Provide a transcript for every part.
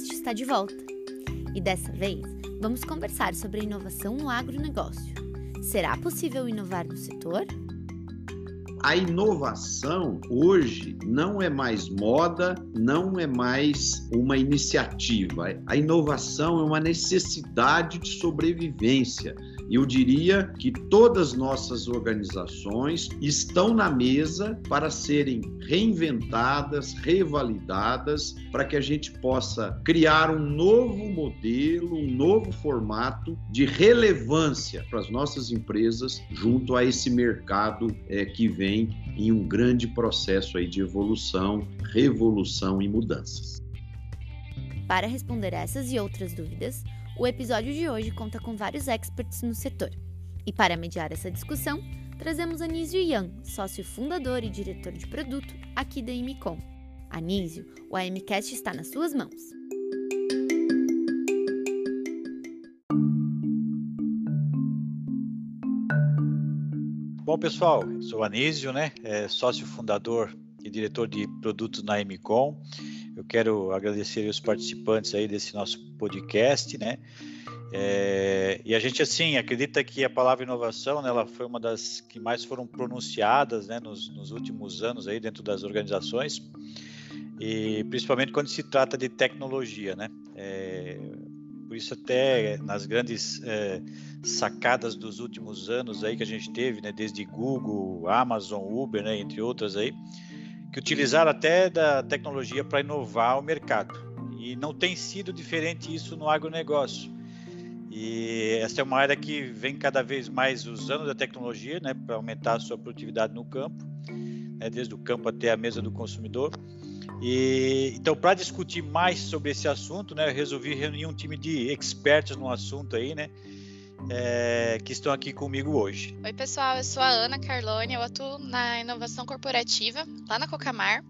AMCast está de volta. E dessa vez, vamos conversar sobre a inovação no agronegócio. Será possível inovar no setor? A inovação hoje não é mais moda, não é mais uma iniciativa. A inovação é uma necessidade de sobrevivência eu diria que todas nossas organizações estão na mesa para serem reinventadas, revalidadas, para que a gente possa criar um novo modelo, um novo formato de relevância para as nossas empresas junto a esse mercado é, que vem em um grande processo aí de evolução, revolução e mudanças. Para responder essas e outras dúvidas, o episódio de hoje conta com vários experts no setor. E para mediar essa discussão, trazemos Anísio Yang, sócio fundador e diretor de produto aqui da Imicom. Anísio, o AMCast está nas suas mãos. Bom, pessoal, sou Anísio, né? É sócio fundador e diretor de produtos na Emicom. Eu quero agradecer os participantes aí desse nosso podcast, né? É, e a gente assim acredita que a palavra inovação, né, ela foi uma das que mais foram pronunciadas, né, nos, nos últimos anos aí dentro das organizações e principalmente quando se trata de tecnologia, né? É, por isso até nas grandes é, sacadas dos últimos anos aí que a gente teve, né, desde Google, Amazon, Uber, né, entre outras aí, que utilizaram até da tecnologia para inovar o mercado. E não tem sido diferente isso no agronegócio. E essa é uma área que vem cada vez mais usando a tecnologia né, para aumentar a sua produtividade no campo, né, desde o campo até a mesa do consumidor. E, então, para discutir mais sobre esse assunto, né, eu resolvi reunir um time de expertos no assunto aí, né, é, que estão aqui comigo hoje. Oi, pessoal, eu sou a Ana Carlone, eu atuo na inovação corporativa lá na Cocamar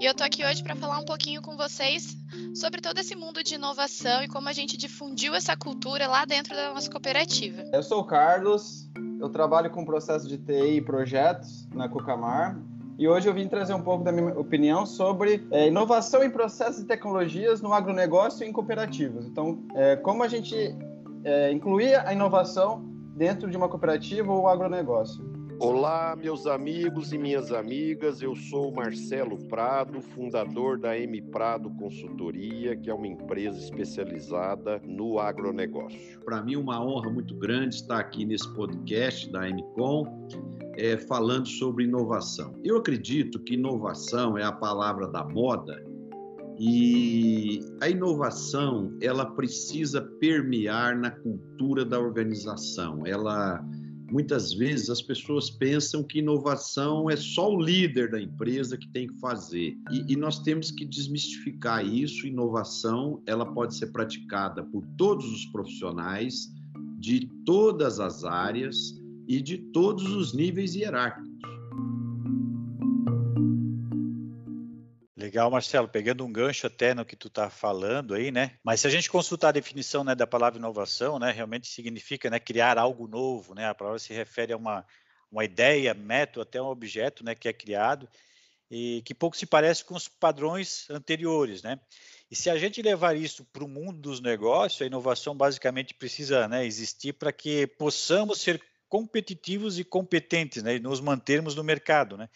e eu tô aqui hoje para falar um pouquinho com vocês sobre todo esse mundo de inovação e como a gente difundiu essa cultura lá dentro da nossa cooperativa. Eu sou o Carlos, eu trabalho com processo de TI e projetos na Cocamar e hoje eu vim trazer um pouco da minha opinião sobre é, inovação em processos e tecnologias no agronegócio e em cooperativas. Então, é, como a gente é, incluir a inovação dentro de uma cooperativa ou agronegócio. Olá, meus amigos e minhas amigas. Eu sou Marcelo Prado, fundador da M Prado Consultoria, que é uma empresa especializada no agronegócio. Para mim, uma honra muito grande estar aqui nesse podcast da MCOM, é, falando sobre inovação. Eu acredito que inovação é a palavra da moda e a inovação, ela precisa permear na cultura da organização. Ela muitas vezes as pessoas pensam que inovação é só o líder da empresa que tem que fazer. E, e, nós temos que desmistificar isso. Inovação, ela pode ser praticada por todos os profissionais de todas as áreas e de todos os níveis hierárquicos. Legal, Marcelo, pegando um gancho até no que tu está falando aí, né? Mas se a gente consultar a definição né, da palavra inovação, né, realmente significa né, criar algo novo, né? A palavra se refere a uma, uma ideia, método, até um objeto né, que é criado e que pouco se parece com os padrões anteriores, né? E se a gente levar isso para o mundo dos negócios, a inovação basicamente precisa né, existir para que possamos ser competitivos e competentes, né, e nos mantermos no mercado, né?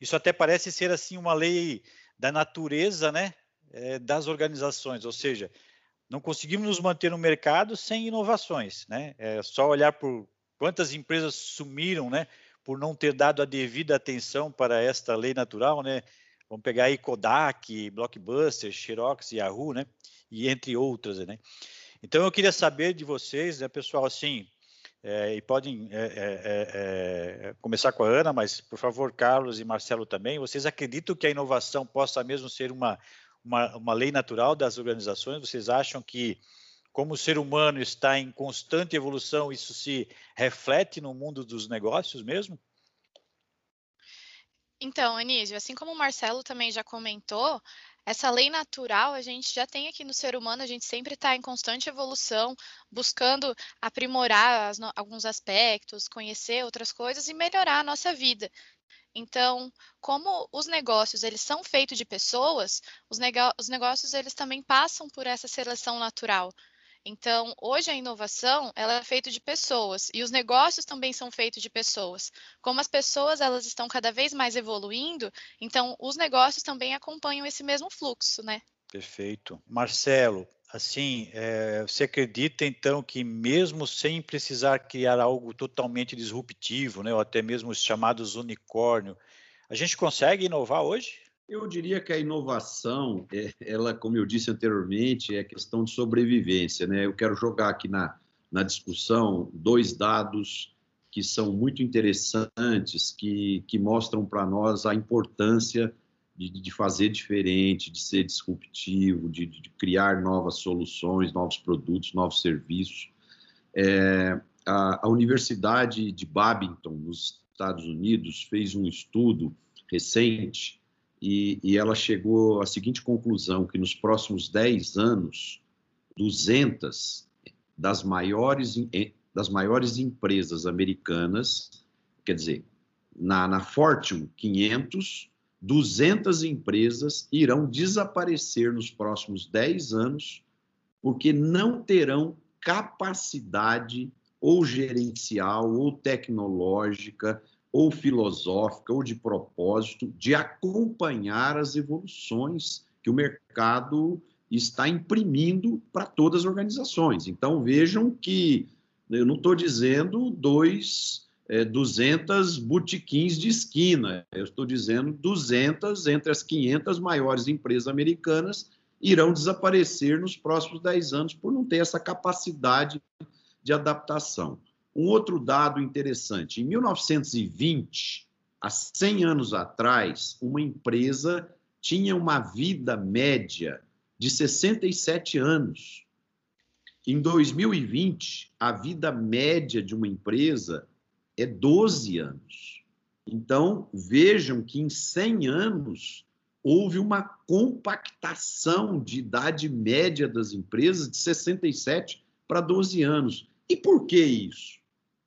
Isso até parece ser assim uma lei da natureza né, é, das organizações, ou seja, não conseguimos nos manter no mercado sem inovações. Né? É só olhar por quantas empresas sumiram né, por não ter dado a devida atenção para esta lei natural. Né? Vamos pegar aí Kodak, Blockbuster, Xerox, Yahoo, né? e entre outras. Né? Então, eu queria saber de vocês, né, pessoal, assim, é, e podem é, é, começar com a Ana, mas por favor, Carlos e Marcelo também. Vocês acreditam que a inovação possa mesmo ser uma, uma, uma lei natural das organizações? Vocês acham que, como o ser humano está em constante evolução, isso se reflete no mundo dos negócios mesmo? Então, Anísio, assim como o Marcelo também já comentou, essa lei natural a gente já tem aqui no ser humano, a gente sempre está em constante evolução, buscando aprimorar as, alguns aspectos, conhecer outras coisas e melhorar a nossa vida. Então, como os negócios eles são feitos de pessoas, os, os negócios eles também passam por essa seleção natural. Então, hoje a inovação ela é feita de pessoas e os negócios também são feitos de pessoas. Como as pessoas elas estão cada vez mais evoluindo, então os negócios também acompanham esse mesmo fluxo, né? Perfeito. Marcelo, assim, é, você acredita então que mesmo sem precisar criar algo totalmente disruptivo, né, ou até mesmo os chamados unicórnio, a gente consegue inovar hoje? Eu diria que a inovação, é, ela, como eu disse anteriormente, é questão de sobrevivência. Né? Eu quero jogar aqui na, na discussão dois dados que são muito interessantes, que, que mostram para nós a importância de, de, fazer diferente, de ser disruptivo, de, de, criar novas soluções, novos produtos, novos serviços. É, a, a Universidade de Babington, nos Estados Unidos, fez um estudo recente e, e ela chegou à seguinte conclusão, que nos próximos 10 anos, 200 das maiores, das maiores empresas americanas, quer dizer, na, na Fortune 500, 200 empresas irão desaparecer nos próximos 10 anos, porque não terão capacidade ou gerencial ou tecnológica ou filosófica ou de propósito de acompanhar as evoluções que o mercado está imprimindo para todas as organizações. Então vejam que eu não estou dizendo dois, é, 200 botiquins de esquina, eu estou dizendo 200 entre as 500 maiores empresas americanas irão desaparecer nos próximos 10 anos por não ter essa capacidade de adaptação. Um outro dado interessante: em 1920, há 100 anos atrás, uma empresa tinha uma vida média de 67 anos. Em 2020, a vida média de uma empresa é 12 anos. Então, vejam que em 100 anos houve uma compactação de idade média das empresas de 67 para 12 anos. E por que isso?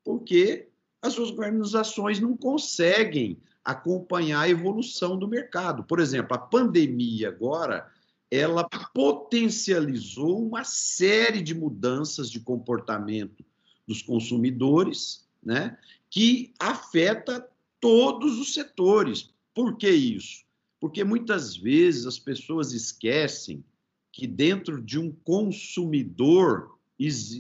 Porque as suas organizações não conseguem acompanhar a evolução do mercado. Por exemplo, a pandemia agora, ela potencializou uma série de mudanças de comportamento dos consumidores, né, que afeta todos os setores. Por que isso? Porque muitas vezes as pessoas esquecem que dentro de um consumidor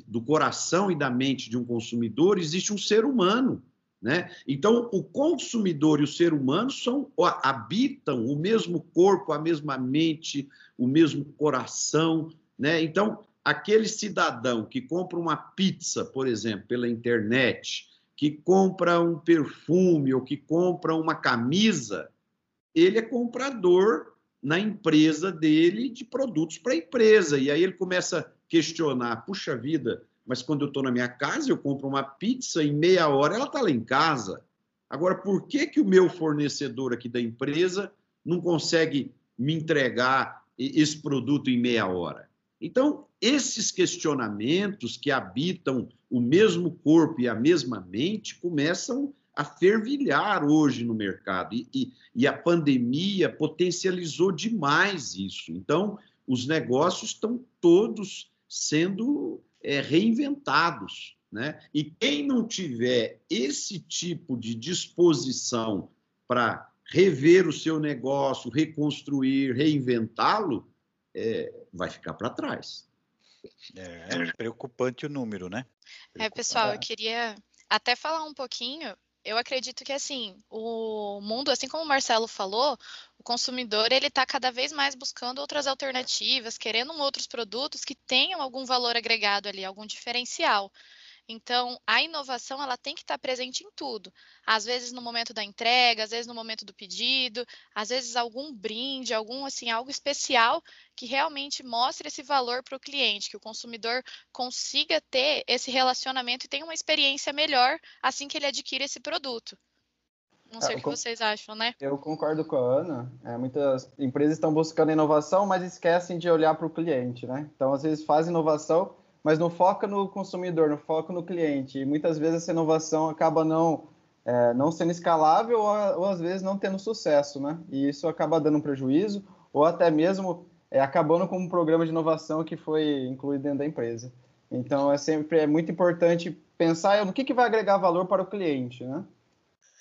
do coração e da mente de um consumidor existe um ser humano. Né? Então, o consumidor e o ser humano são, habitam o mesmo corpo, a mesma mente, o mesmo coração. Né? Então, aquele cidadão que compra uma pizza, por exemplo, pela internet, que compra um perfume ou que compra uma camisa, ele é comprador na empresa dele de produtos para a empresa. E aí ele começa questionar, puxa vida, mas quando eu estou na minha casa, eu compro uma pizza, em meia hora ela está lá em casa. Agora, por que, que o meu fornecedor aqui da empresa não consegue me entregar esse produto em meia hora? Então, esses questionamentos que habitam o mesmo corpo e a mesma mente começam a fervilhar hoje no mercado. E, e, e a pandemia potencializou demais isso. Então, os negócios estão todos sendo é, reinventados. Né? E quem não tiver esse tipo de disposição para rever o seu negócio, reconstruir, reinventá-lo, é, vai ficar para trás. É, é, preocupante o número, né? É, pessoal, eu queria até falar um pouquinho eu acredito que assim, o mundo, assim como o Marcelo falou, o consumidor ele está cada vez mais buscando outras alternativas, querendo outros produtos que tenham algum valor agregado ali, algum diferencial. Então, a inovação ela tem que estar presente em tudo. Às vezes no momento da entrega, às vezes no momento do pedido, às vezes algum brinde, algum assim algo especial que realmente mostre esse valor para o cliente, que o consumidor consiga ter esse relacionamento e tenha uma experiência melhor assim que ele adquire esse produto. Não sei é, o que vocês acham, né? Eu concordo com a Ana. É, muitas empresas estão buscando inovação, mas esquecem de olhar para o cliente, né? Então, às vezes, faz inovação, mas não foca no consumidor, não foca no cliente. E muitas vezes essa inovação acaba não é, não sendo escalável ou, ou, às vezes não tendo sucesso, né? E isso acaba dando um prejuízo ou até mesmo é, acabando com um programa de inovação que foi incluído dentro da empresa. Então é sempre é muito importante pensar no que, que vai agregar valor para o cliente, né?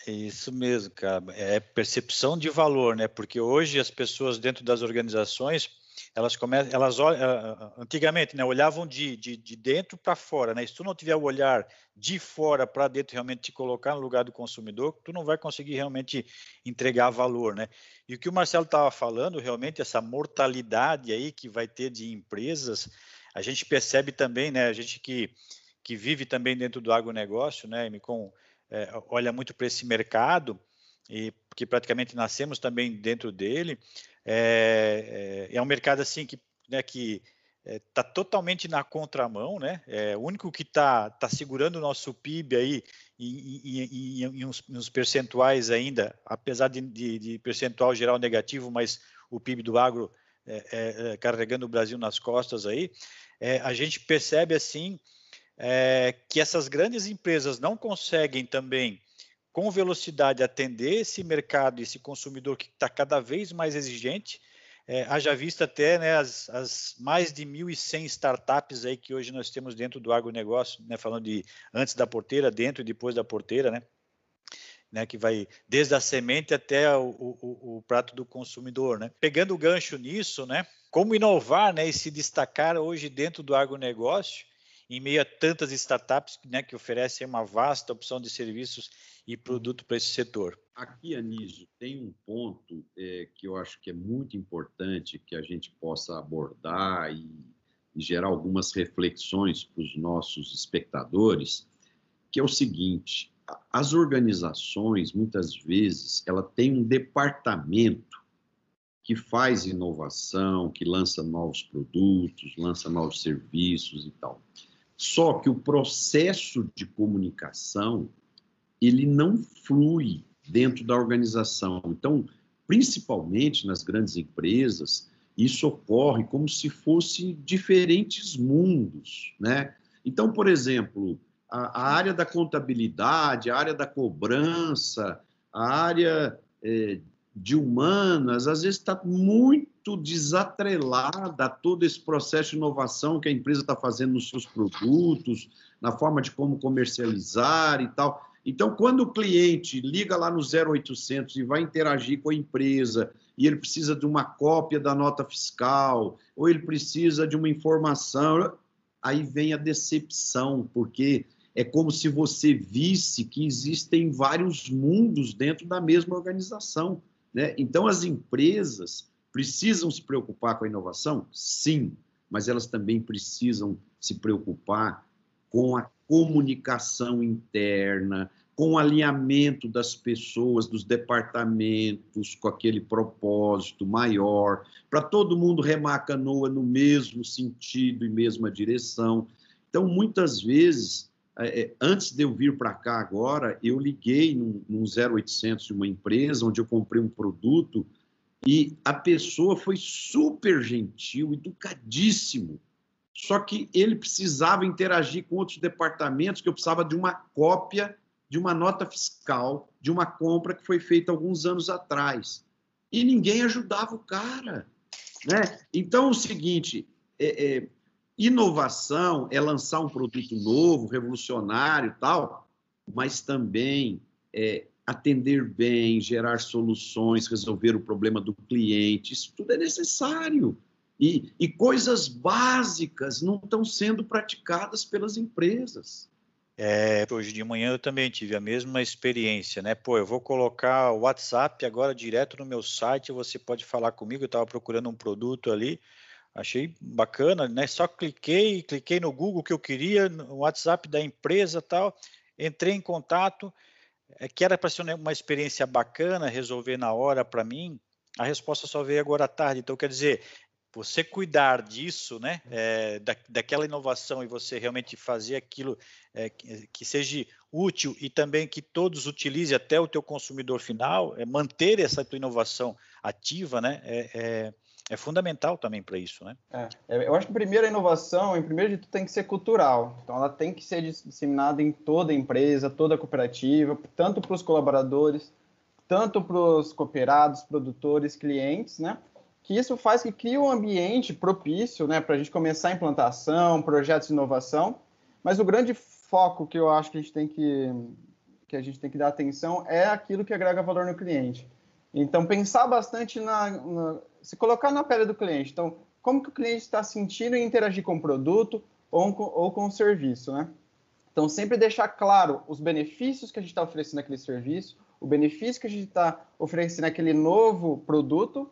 Isso mesmo, cara. É percepção de valor, né? Porque hoje as pessoas dentro das organizações elas começam, elas antigamente, né, olhavam de, de, de dentro para fora, né? Se tu não tiver o olhar de fora para dentro, realmente te colocar no lugar do consumidor, tu não vai conseguir realmente entregar valor, né? E o que o Marcelo estava falando, realmente essa mortalidade aí que vai ter de empresas, a gente percebe também, né? A gente que que vive também dentro do agronegócio, né? Com é, olha muito para esse mercado e que praticamente nascemos também dentro dele. É, é, é um mercado assim que, né, que está é, totalmente na contramão, né? É, o único que está tá segurando o nosso PIB aí em, em, em, uns, em uns, percentuais ainda, apesar de, de, de, percentual geral negativo, mas o PIB do agro é, é, é, carregando o Brasil nas costas aí, a gente percebe assim que essas grandes empresas não conseguem também com velocidade atender esse mercado, esse consumidor que está cada vez mais exigente. É, haja vista até né, as, as, mais de 1.100 startups aí que hoje nós temos dentro do agronegócio, né, falando de antes da porteira, dentro e depois da porteira, né, né, que vai desde a semente até o, o, o, prato do consumidor. Né. Pegando o gancho nisso, né, como inovar né, e se destacar hoje dentro do agronegócio, em meio a tantas startups né, que oferecem uma vasta opção de serviços e produto para esse setor. Aqui, Anísio, tem um ponto é, que eu acho que é muito importante que a gente possa abordar e, e gerar algumas reflexões para os nossos espectadores, que é o seguinte: as organizações, muitas vezes, ela tem um departamento que faz inovação, que lança novos produtos, lança novos serviços e tal. Só que o processo de comunicação ele não flui dentro da organização. Então, principalmente nas grandes empresas, isso ocorre como se fosse diferentes mundos, né? Então, por exemplo, a, a área da contabilidade, a área da cobrança, a área é, de humanas, às vezes está muito desatrelada a todo esse processo de inovação que a empresa está fazendo nos seus produtos, na forma de como comercializar e tal. Então, quando o cliente liga lá no 0800 e vai interagir com a empresa e ele precisa de uma cópia da nota fiscal ou ele precisa de uma informação, aí vem a decepção, porque é como se você visse que existem vários mundos dentro da mesma organização. Né? Então, as empresas precisam se preocupar com a inovação? Sim, mas elas também precisam se preocupar com a comunicação interna, com o alinhamento das pessoas, dos departamentos, com aquele propósito maior, para todo mundo remar a canoa no mesmo sentido e mesma direção. Então, muitas vezes, é, é, antes de eu vir para cá agora, eu liguei num, num 0800 de uma empresa onde eu comprei um produto e a pessoa foi super gentil, educadíssimo. Só que ele precisava interagir com outros departamentos, que eu precisava de uma cópia de uma nota fiscal de uma compra que foi feita alguns anos atrás. E ninguém ajudava o cara. Né? Então, é o seguinte: é, é, Inovação é lançar um produto novo, revolucionário e tal, mas também é atender bem, gerar soluções, resolver o problema do cliente. Isso tudo é necessário. E, e coisas básicas não estão sendo praticadas pelas empresas. É, hoje de manhã eu também tive a mesma experiência, né? Pô, eu vou colocar o WhatsApp agora direto no meu site, você pode falar comigo, eu estava procurando um produto ali, Achei bacana, né? Só cliquei, cliquei no Google que eu queria, no WhatsApp da empresa tal, entrei em contato, é, que era para ser uma experiência bacana, resolver na hora para mim. A resposta só veio agora à tarde. Então, quer dizer, você cuidar disso, né, é, da, daquela inovação e você realmente fazer aquilo é, que, que, seja útil e também que todos utilizem até o teu consumidor final, é manter essa tua inovação ativa, né, é, é, fundamental também para isso, né? É, é, eu acho que a primeira inovação, em primeiro de tudo, tem que ser cultural. Então, ela tem que ser disseminada em toda a empresa, toda a cooperativa, tanto para os colaboradores, tanto para os cooperados, produtores, clientes, né? que isso faz que crie um ambiente propício né, para a gente começar a implantação, projetos de inovação, mas o grande foco que eu acho que a gente tem que, que, a gente tem que dar atenção é aquilo que agrega valor no cliente. Então, pensar bastante na se colocar na pele do cliente. Então, como que o cliente está sentindo e interagir com o produto ou com, ou com o serviço, né? Então, sempre deixar claro os benefícios que a gente está oferecendo naquele serviço, o benefício que a gente está oferecendo naquele novo produto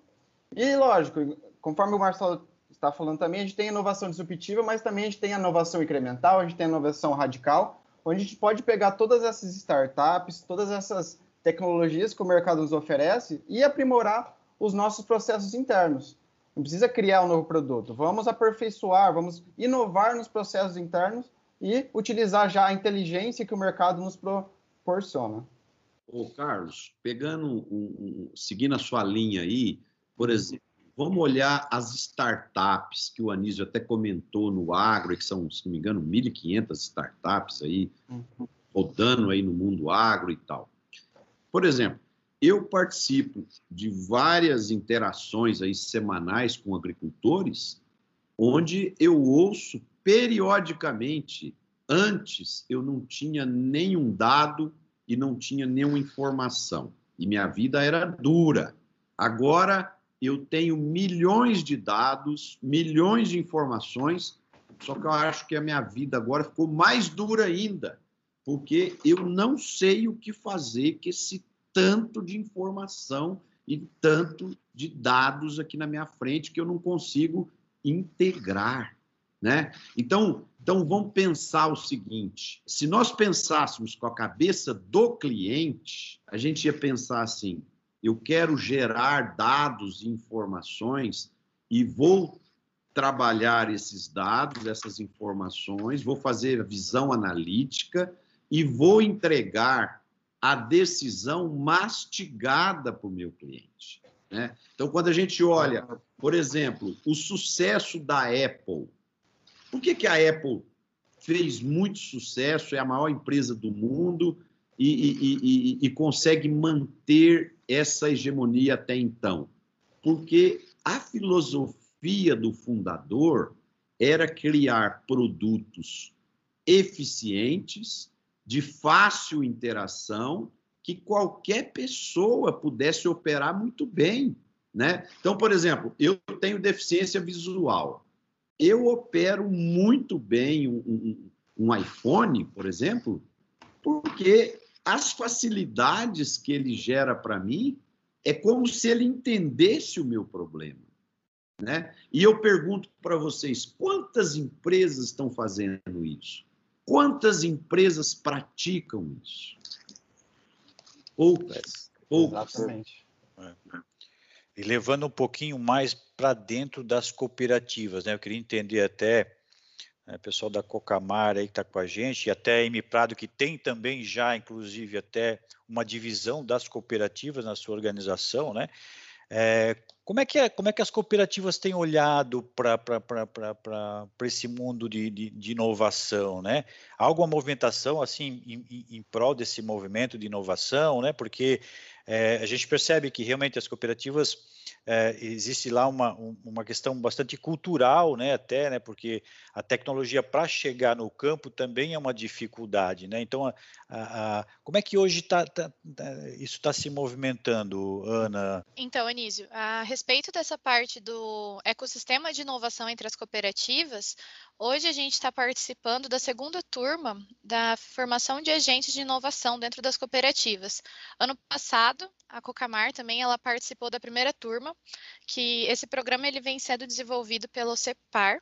e, lógico, conforme o Marcelo está falando também, a gente tem inovação disruptiva, mas também a gente tem inovação incremental, a gente tem a inovação radical, onde a gente pode pegar todas essas startups, todas essas tecnologias que o mercado nos oferece e aprimorar os nossos processos internos. Não precisa criar um novo produto, vamos aperfeiçoar, vamos inovar nos processos internos e utilizar já a inteligência que o mercado nos proporciona. Ô, Carlos, pegando, um, um, seguindo a sua linha aí, por exemplo, vamos olhar as startups que o Anísio até comentou no agro, que são, se não me engano, 1.500 startups aí, uhum. rodando aí no mundo agro e tal. Por exemplo, eu participo de várias interações aí semanais com agricultores, onde eu ouço periodicamente, antes eu não tinha nenhum dado e não tinha nenhuma informação, e minha vida era dura. Agora eu tenho milhões de dados, milhões de informações, só que eu acho que a minha vida agora ficou mais dura ainda, porque eu não sei o que fazer com esse tanto de informação e tanto de dados aqui na minha frente que eu não consigo integrar, né? Então, então vamos pensar o seguinte: se nós pensássemos com a cabeça do cliente, a gente ia pensar assim: eu quero gerar dados e informações e vou trabalhar esses dados, essas informações, vou fazer visão analítica e vou entregar a decisão mastigada para o meu cliente. Né? Então, quando a gente olha, por exemplo, o sucesso da Apple, por que, que a Apple fez muito sucesso, é a maior empresa do mundo e, e, e, e consegue manter essa hegemonia até então? Porque a filosofia do fundador era criar produtos eficientes, de fácil interação, que qualquer pessoa pudesse operar muito bem. Né? Então, por exemplo, eu tenho deficiência visual. Eu opero muito bem um, um, um iPhone, por exemplo, porque as facilidades que ele gera para mim é como se ele entendesse o meu problema. Né? E eu pergunto para vocês: quantas empresas estão fazendo isso? Quantas empresas praticam isso? Poucas. Poucas. Exatamente. É. E levando um pouquinho mais para dentro das cooperativas, né? Eu queria entender até né, pessoal da Cocamar aí que está com a gente, e até a M Prado, que tem também já, inclusive, até uma divisão das cooperativas na sua organização, né? É, como, é que é, como é que as cooperativas têm olhado para esse mundo de, de, de, inovação, né? Há alguma movimentação, assim, em, em, em prol desse movimento de inovação, né? Porque é, a gente percebe que realmente as cooperativas é, existe lá uma, uma questão bastante cultural, né, até, né, porque a tecnologia para chegar no campo também é uma dificuldade, né, então, a, a, a como é que hoje tá, tá, tá isso está se movimentando, Ana? Então, Anísio, a respeito dessa parte do ecossistema de inovação entre as cooperativas, Hoje a gente está participando da segunda turma da formação de agentes de inovação dentro das cooperativas. Ano passado, a Cocamar também ela participou da primeira turma, que esse programa ele vem sendo desenvolvido pelo CEPAR.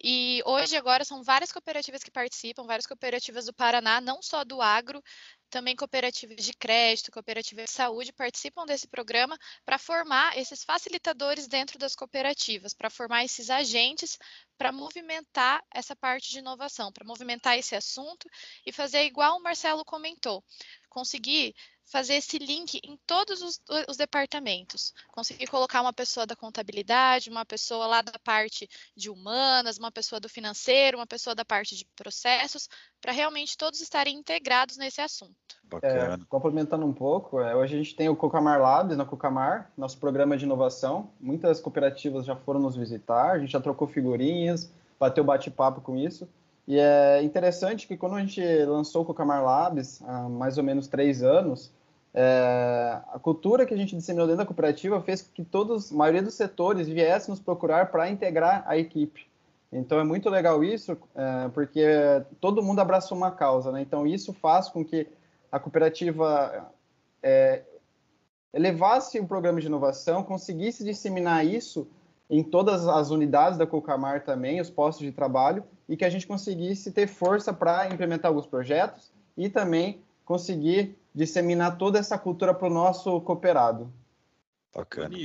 E hoje, agora, são várias cooperativas que participam, várias cooperativas do Paraná, não só do agro, também cooperativas de crédito, cooperativas de saúde participam desse programa para formar esses facilitadores dentro das cooperativas, para formar esses agentes para movimentar essa parte de inovação, para movimentar esse assunto e fazer igual o Marcelo comentou, conseguir fazer esse link em todos os, os, departamentos. Conseguir colocar uma pessoa da contabilidade, uma pessoa lá da parte de humanas, uma pessoa do financeiro, uma pessoa da parte de processos, para realmente todos estarem integrados nesse assunto. É, complementando um pouco, é, hoje a gente tem o Cocamar Labs na Cocamar, nosso programa de inovação. Muitas cooperativas já foram nos visitar, a gente já trocou figurinhas, bateu bate-papo com isso. E é interessante que quando a gente lançou o Cocamar Labs, há mais ou menos três anos, é, a cultura que a gente disseminou dentro da cooperativa fez que todos, a maioria dos setores viessem nos procurar para integrar a equipe. Então é muito legal isso, é, porque todo mundo abraçou uma causa, né? Então isso faz com que a cooperativa é, elevasse o programa de inovação, conseguisse disseminar isso em todas as unidades da Cocamar também, os postos de trabalho, e que a gente conseguisse ter força para implementar alguns projetos e também conseguir disseminar toda essa cultura para o nosso cooperado. Bacana.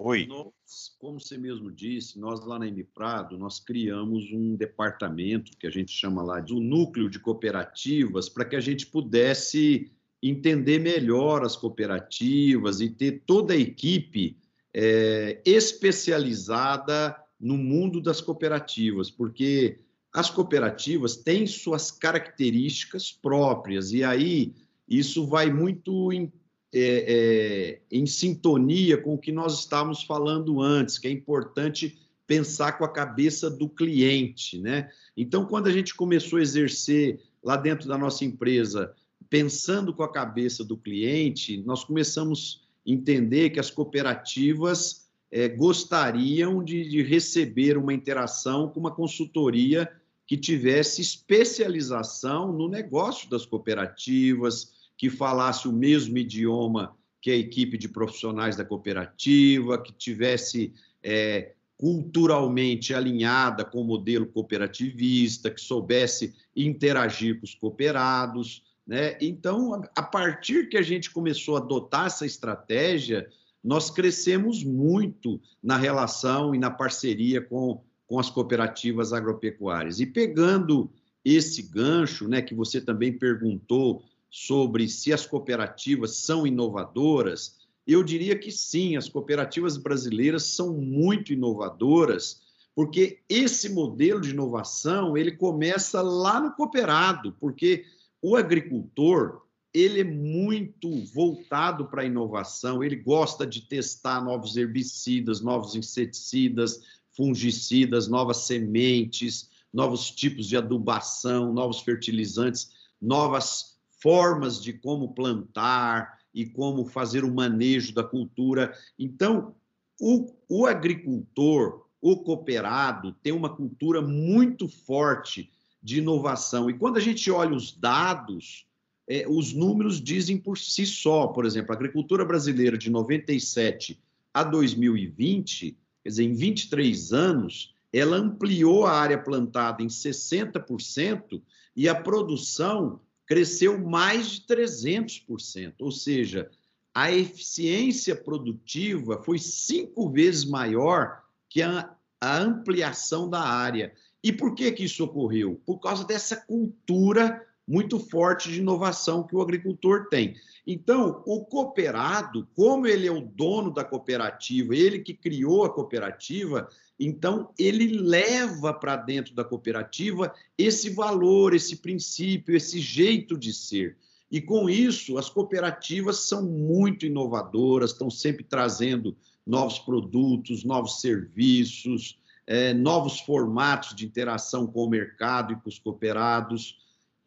Oi. Nós, como você mesmo disse, nós lá na M Prado, nós criamos um departamento que a gente chama lá de um núcleo de cooperativas para que a gente pudesse entender melhor as cooperativas e ter toda a equipe é, especializada no mundo das cooperativas, porque as cooperativas têm suas características próprias, e aí isso vai muito em, é, é, em sintonia com o que nós estávamos falando antes, que é importante pensar com a cabeça do cliente, né? Então, quando a gente começou a exercer lá dentro da nossa empresa, pensando com a cabeça do cliente, nós começamos a entender que as cooperativas é, gostariam de, de receber uma interação com uma consultoria que tivesse especialização no negócio das cooperativas, que falasse o mesmo idioma que a equipe de profissionais da cooperativa, que tivesse é, culturalmente alinhada com o modelo cooperativista, que soubesse interagir com os cooperados. Né? Então, a partir que a gente começou a adotar essa estratégia, nós crescemos muito na relação e na parceria com com as cooperativas agropecuárias. E pegando esse gancho, né, que você também perguntou sobre se as cooperativas são inovadoras, eu diria que sim, as cooperativas brasileiras são muito inovadoras, porque esse modelo de inovação, ele começa lá no cooperado, porque o agricultor, ele é muito voltado para a inovação, ele gosta de testar novos herbicidas, novos inseticidas, fungicidas, novas sementes, novos tipos de adubação, novos fertilizantes, novas formas de como plantar e como fazer o manejo da cultura. Então, o, o agricultor, o cooperado, tem uma cultura muito forte de inovação. E quando a gente olha os dados, é, os números dizem por si só. Por exemplo, a agricultura brasileira de 97 a 2020 Quer dizer, em 23 anos, ela ampliou a área plantada em 60% e a produção cresceu mais de 300%. Ou seja, a eficiência produtiva foi cinco vezes maior que a, a ampliação da área. E por que, que isso ocorreu? Por causa dessa cultura muito forte de inovação que o agricultor tem. Então, o cooperado, como ele é o dono da cooperativa, ele que criou a cooperativa, então ele leva para dentro da cooperativa esse valor, esse princípio, esse jeito de ser. E com isso, as cooperativas são muito inovadoras, estão sempre trazendo novos produtos, novos serviços, é, novos formatos de interação com o mercado e com os cooperados.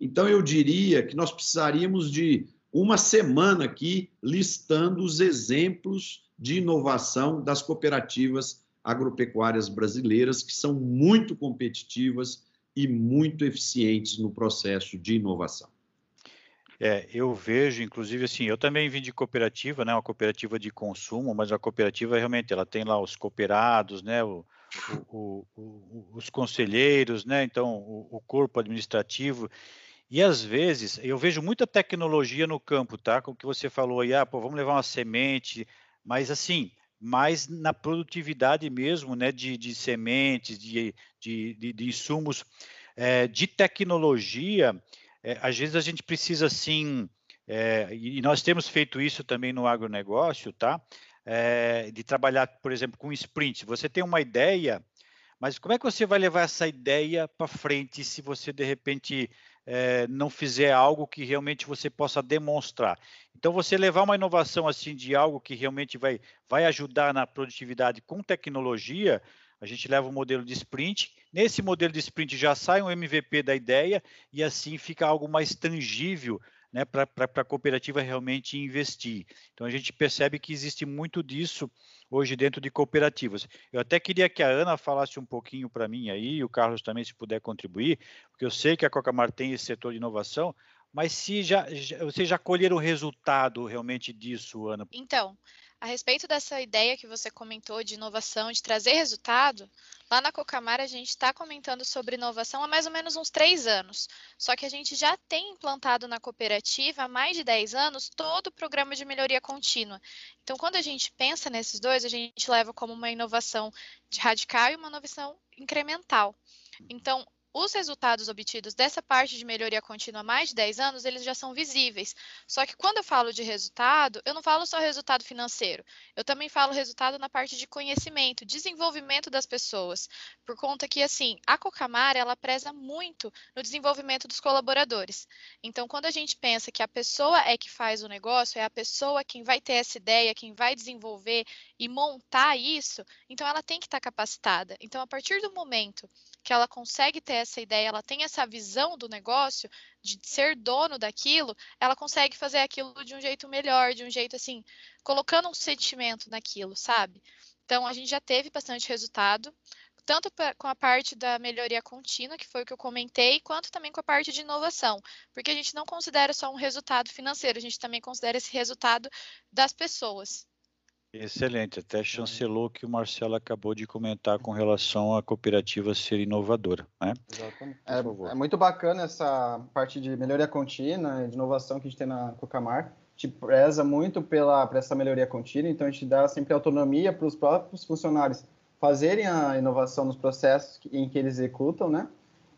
Então, eu diria que nós precisaríamos de uma semana aqui listando os exemplos de inovação das cooperativas agropecuárias brasileiras, que são muito competitivas e muito eficientes no processo de inovação. É, eu vejo, inclusive, assim, eu também vim de cooperativa, né, uma cooperativa de consumo, mas a cooperativa realmente, ela tem lá os cooperados, né, o, o, o, os conselheiros, né? Então, o, corpo administrativo. E às vezes eu vejo muita tecnologia no campo, tá? Como que você falou aí, ah, pô, vamos levar uma semente, mas assim, mais na produtividade mesmo, né? De, de sementes, de, de, de, de insumos, é, de tecnologia. É, às vezes a gente precisa assim, é, e nós temos feito isso também no agronegócio, tá? é, de trabalhar, por exemplo, com sprint. Você tem uma ideia, mas como é que você vai levar essa ideia para frente se você de repente é, não fizer algo que realmente você possa demonstrar? Então, você levar uma inovação assim de algo que realmente vai, vai ajudar na produtividade com tecnologia, a gente leva o modelo de sprint. Nesse modelo de sprint já sai um MVP da ideia e assim fica algo mais tangível né, para a cooperativa realmente investir. Então a gente percebe que existe muito disso hoje dentro de cooperativas. Eu até queria que a Ana falasse um pouquinho para mim aí, e o Carlos também se puder contribuir, porque eu sei que a Cocamar tem esse setor de inovação, mas se já, já vocês já colheram o resultado realmente disso, Ana? Então, a respeito dessa ideia que você comentou de inovação, de trazer resultado, lá na Cocamar a gente está comentando sobre inovação há mais ou menos uns três anos. Só que a gente já tem implantado na cooperativa há mais de 10 anos todo o programa de melhoria contínua. Então, quando a gente pensa nesses dois, a gente leva como uma inovação de radical e uma inovação incremental. Então, os resultados obtidos dessa parte de melhoria contínua há mais de 10 anos, eles já são visíveis. Só que quando eu falo de resultado, eu não falo só resultado financeiro. Eu também falo resultado na parte de conhecimento, desenvolvimento das pessoas. Por conta que, assim, a Cocamar, ela preza muito no desenvolvimento dos colaboradores. Então, quando a gente pensa que a pessoa é que faz o negócio, é a pessoa quem vai ter essa ideia, quem vai desenvolver e montar isso, então ela tem que estar capacitada. Então, a partir do momento que ela consegue ter essa ideia, ela tem essa visão do negócio, de ser dono daquilo, ela consegue fazer aquilo de um jeito melhor, de um jeito assim, colocando um sentimento naquilo, sabe? Então, a gente já teve bastante resultado, tanto com a parte da melhoria contínua, que foi o que eu comentei, quanto também com a parte de inovação, porque a gente não considera só um resultado financeiro, a gente também considera esse resultado das pessoas. Excelente, até chancelou que o Marcelo acabou de comentar com relação à cooperativa ser inovadora. Né? Exatamente. É, é, muito bacana essa parte de melhoria contínua, de inovação que a gente tem na Cocamar. A gente preza muito pela, por essa melhoria contínua, então a gente dá sempre autonomia para os próprios funcionários fazerem a inovação nos processos em que eles executam, né?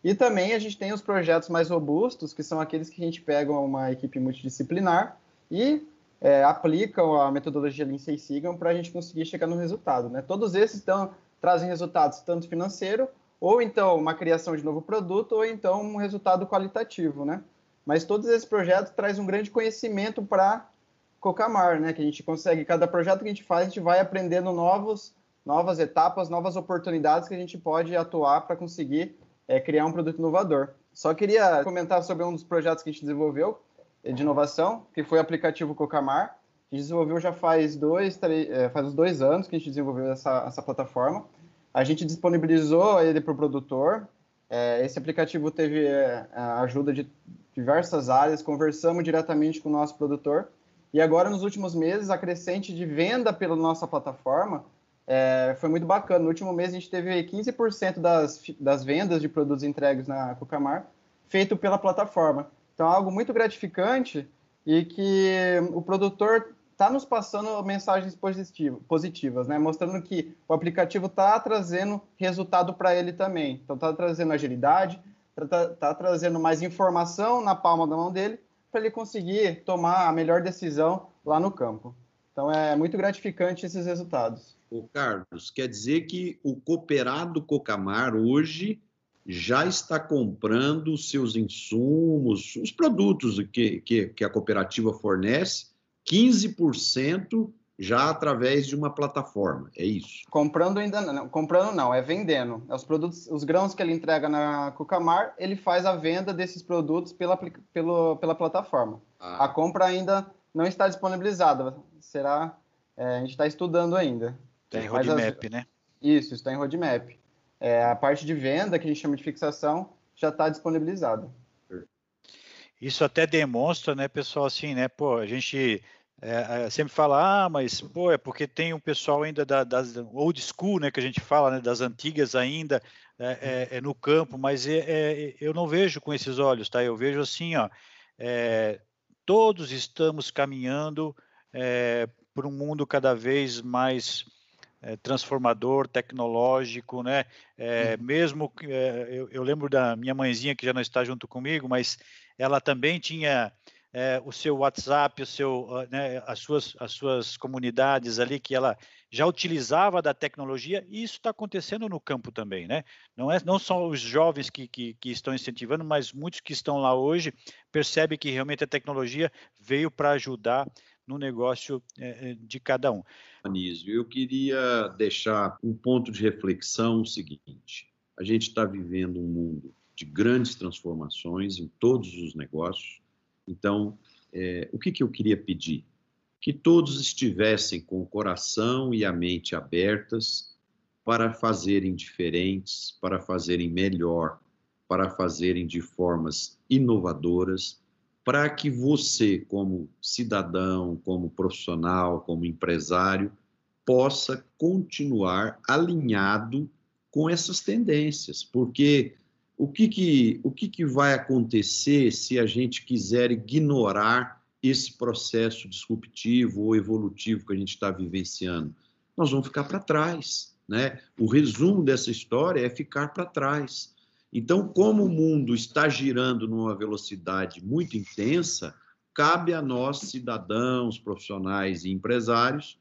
E também a gente tem os projetos mais robustos, que são aqueles que a gente pega uma equipe multidisciplinar e é, aplicam a metodologia Lean Six Sigma para a gente conseguir chegar no resultado. Né? Todos esses estão, trazem resultados tanto financeiro, ou então uma criação de novo produto, ou então um resultado qualitativo. Né? Mas todos esses projetos trazem um grande conhecimento para Cocamar, né? que a gente consegue, cada projeto que a gente faz, a gente vai aprendendo novos, novas etapas, novas oportunidades que a gente pode atuar para conseguir é, criar um produto inovador. Só queria comentar sobre um dos projetos que a gente desenvolveu, de inovação, que foi o aplicativo Cocamar, que desenvolveu já faz dois, três, é, faz uns dois anos que a gente desenvolveu essa, essa plataforma. A gente disponibilizou ele para o produtor. É, esse aplicativo teve é, a ajuda de diversas áreas, conversamos diretamente com o nosso produtor. E agora, nos últimos meses, a crescente de venda pela nossa plataforma é, foi muito bacana. No último mês, a gente teve 15% das, das vendas de produtos entregues na Cocamar feito pela plataforma. Então, é algo muito gratificante e que o produtor está nos passando mensagens positivas, né? mostrando que o aplicativo está trazendo resultado para ele também. Então, está trazendo agilidade, está tá trazendo mais informação na palma da mão dele para ele conseguir tomar a melhor decisão lá no campo. Então, é muito gratificante esses resultados. O Carlos, quer dizer que o cooperado Cocamar hoje já está comprando seus insumos, os produtos que, que, que a cooperativa fornece, 15% já através de uma plataforma, é isso? Comprando ainda não, comprando não, é vendendo. É os produtos, os grãos que ele entrega na Cucamar, ele faz a venda desses produtos pela, pelo, pela plataforma. Ah. A compra ainda não está disponibilizada, será, é, a gente está estudando ainda. Está em roadmap, as, né? Isso, está em roadmap é, a parte de venda, que a gente chama de fixação, já está disponibilizada. Isso até demonstra, né, pessoal, assim, né, pô, a gente é, é, sempre fala, ah, mas pô, é porque tem um pessoal ainda da, das old school, né, que a gente fala, né, das antigas ainda é, é, é no campo, mas é, eu não vejo com esses olhos, tá? Eu vejo assim, ó, todos estamos caminhando para um mundo cada vez mais transformador, tecnológico, né? Uhum. Mesmo eu, eu lembro da minha mãezinha que já não está junto comigo, mas ela também tinha é, o seu WhatsApp, o seu, né, as, suas, as suas comunidades ali que ela já utilizava da tecnologia, e isso está acontecendo no campo também, né? Não, é, não são os jovens que, que, que estão incentivando, mas muitos que estão lá hoje percebem que realmente a tecnologia veio para ajudar no negócio é, de cada um. Anísio, eu queria deixar um ponto de reflexão o seguinte: a gente está vivendo um mundo de grandes transformações em todos os negócios, então, é, o que, que eu queria pedir? Que todos estivessem com o coração e a mente abertas para fazerem diferentes, para fazerem melhor, para fazerem de formas inovadoras, para que você, como cidadão, como profissional, como empresário, possa continuar alinhado com essas tendências, porque o que, que, o que, que vai acontecer se a gente quiser ignorar esse processo disruptivo ou evolutivo que a gente está vivenciando? Nós vamos ficar para trás. Né? O resumo dessa história é ficar para trás. Então, como o mundo está girando numa velocidade muito intensa, cabe a nós, cidadãos, profissionais e empresários,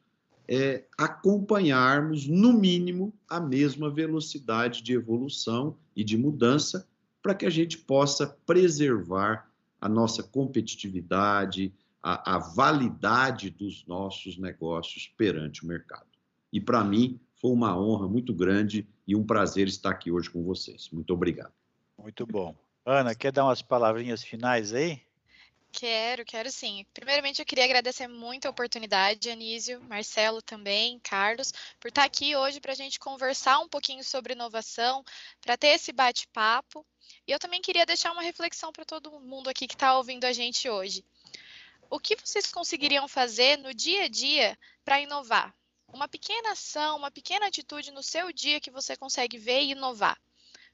é, acompanharmos, no mínimo, a mesma velocidade de evolução e de mudança, para que a gente possa preservar a nossa competitividade, a, a validade dos nossos negócios perante o mercado. E para mim foi uma honra muito grande e um prazer estar aqui hoje com vocês. Muito obrigado. Muito bom. Ana, quer dar umas palavrinhas finais aí? Quero, quero sim. Primeiramente, eu queria agradecer muito a oportunidade, Anísio, Marcelo também, Carlos, por estar aqui hoje para a gente conversar um pouquinho sobre inovação, para ter esse bate-papo. E eu também queria deixar uma reflexão para todo mundo aqui que está ouvindo a gente hoje. O que vocês conseguiriam fazer no dia a dia para inovar? Uma pequena ação, uma pequena atitude no seu dia que você consegue ver e inovar.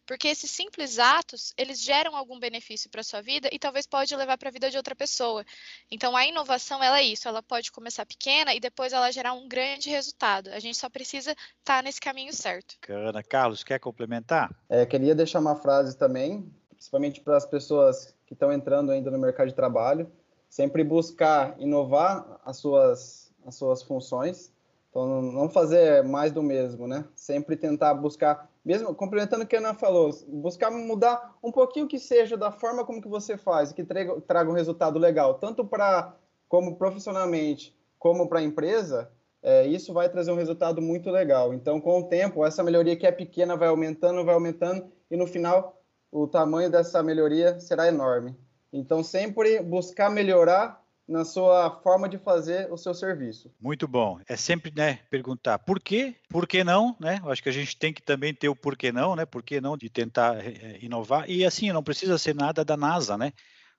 Porque esses simples atos, eles geram algum benefício para sua vida e talvez pode levar para a vida de outra pessoa. Então a inovação ela é isso, ela pode começar pequena e depois ela gerar um grande resultado. A gente só precisa estar tá nesse caminho certo. Ana Carlos, quer complementar? É, queria deixar uma frase também, principalmente para as pessoas que estão entrando ainda no mercado de trabalho, sempre buscar inovar as suas as suas funções. Então, não fazer mais do mesmo, né? Sempre tentar buscar mesmo complementando o que a Ana falou, buscar mudar um pouquinho que seja da forma como que você faz, que traga, um resultado legal, tanto para como profissionalmente, como para a empresa, é, isso vai trazer um resultado muito legal. Então, com o tempo, essa melhoria que é pequena vai aumentando, vai aumentando, e no final, o tamanho dessa melhoria será enorme. Então, sempre buscar melhorar na sua forma de fazer o seu serviço. Muito bom. É sempre, né, perguntar por quê, por que não, né? Eu acho que a gente tem que também ter o por que não, né? Por que não de tentar é, inovar. E assim, não precisa ser nada da NASA, né?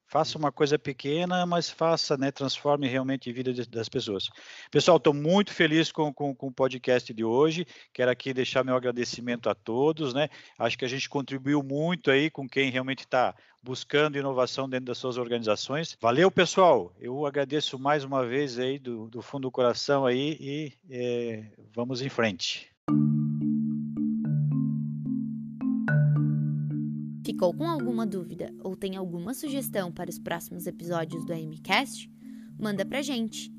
Faça uma coisa pequena, mas faça, né, transforme realmente a vida das pessoas. Pessoal, estou muito feliz com, com, com, o podcast de hoje. Quero aqui deixar meu agradecimento a todos, né? Acho que a gente contribuiu muito aí com quem realmente está buscando inovação dentro das suas organizações. Valeu, pessoal. Eu agradeço mais uma vez aí do, do fundo do coração aí e é, vamos em frente. Ficou com alguma dúvida ou tem alguma sugestão para os próximos episódios do AMCast? Manda pra gente.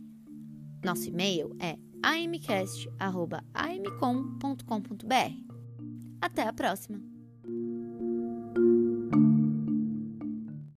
Nosso e-mail é amcast.amcom.com.br. Até a próxima!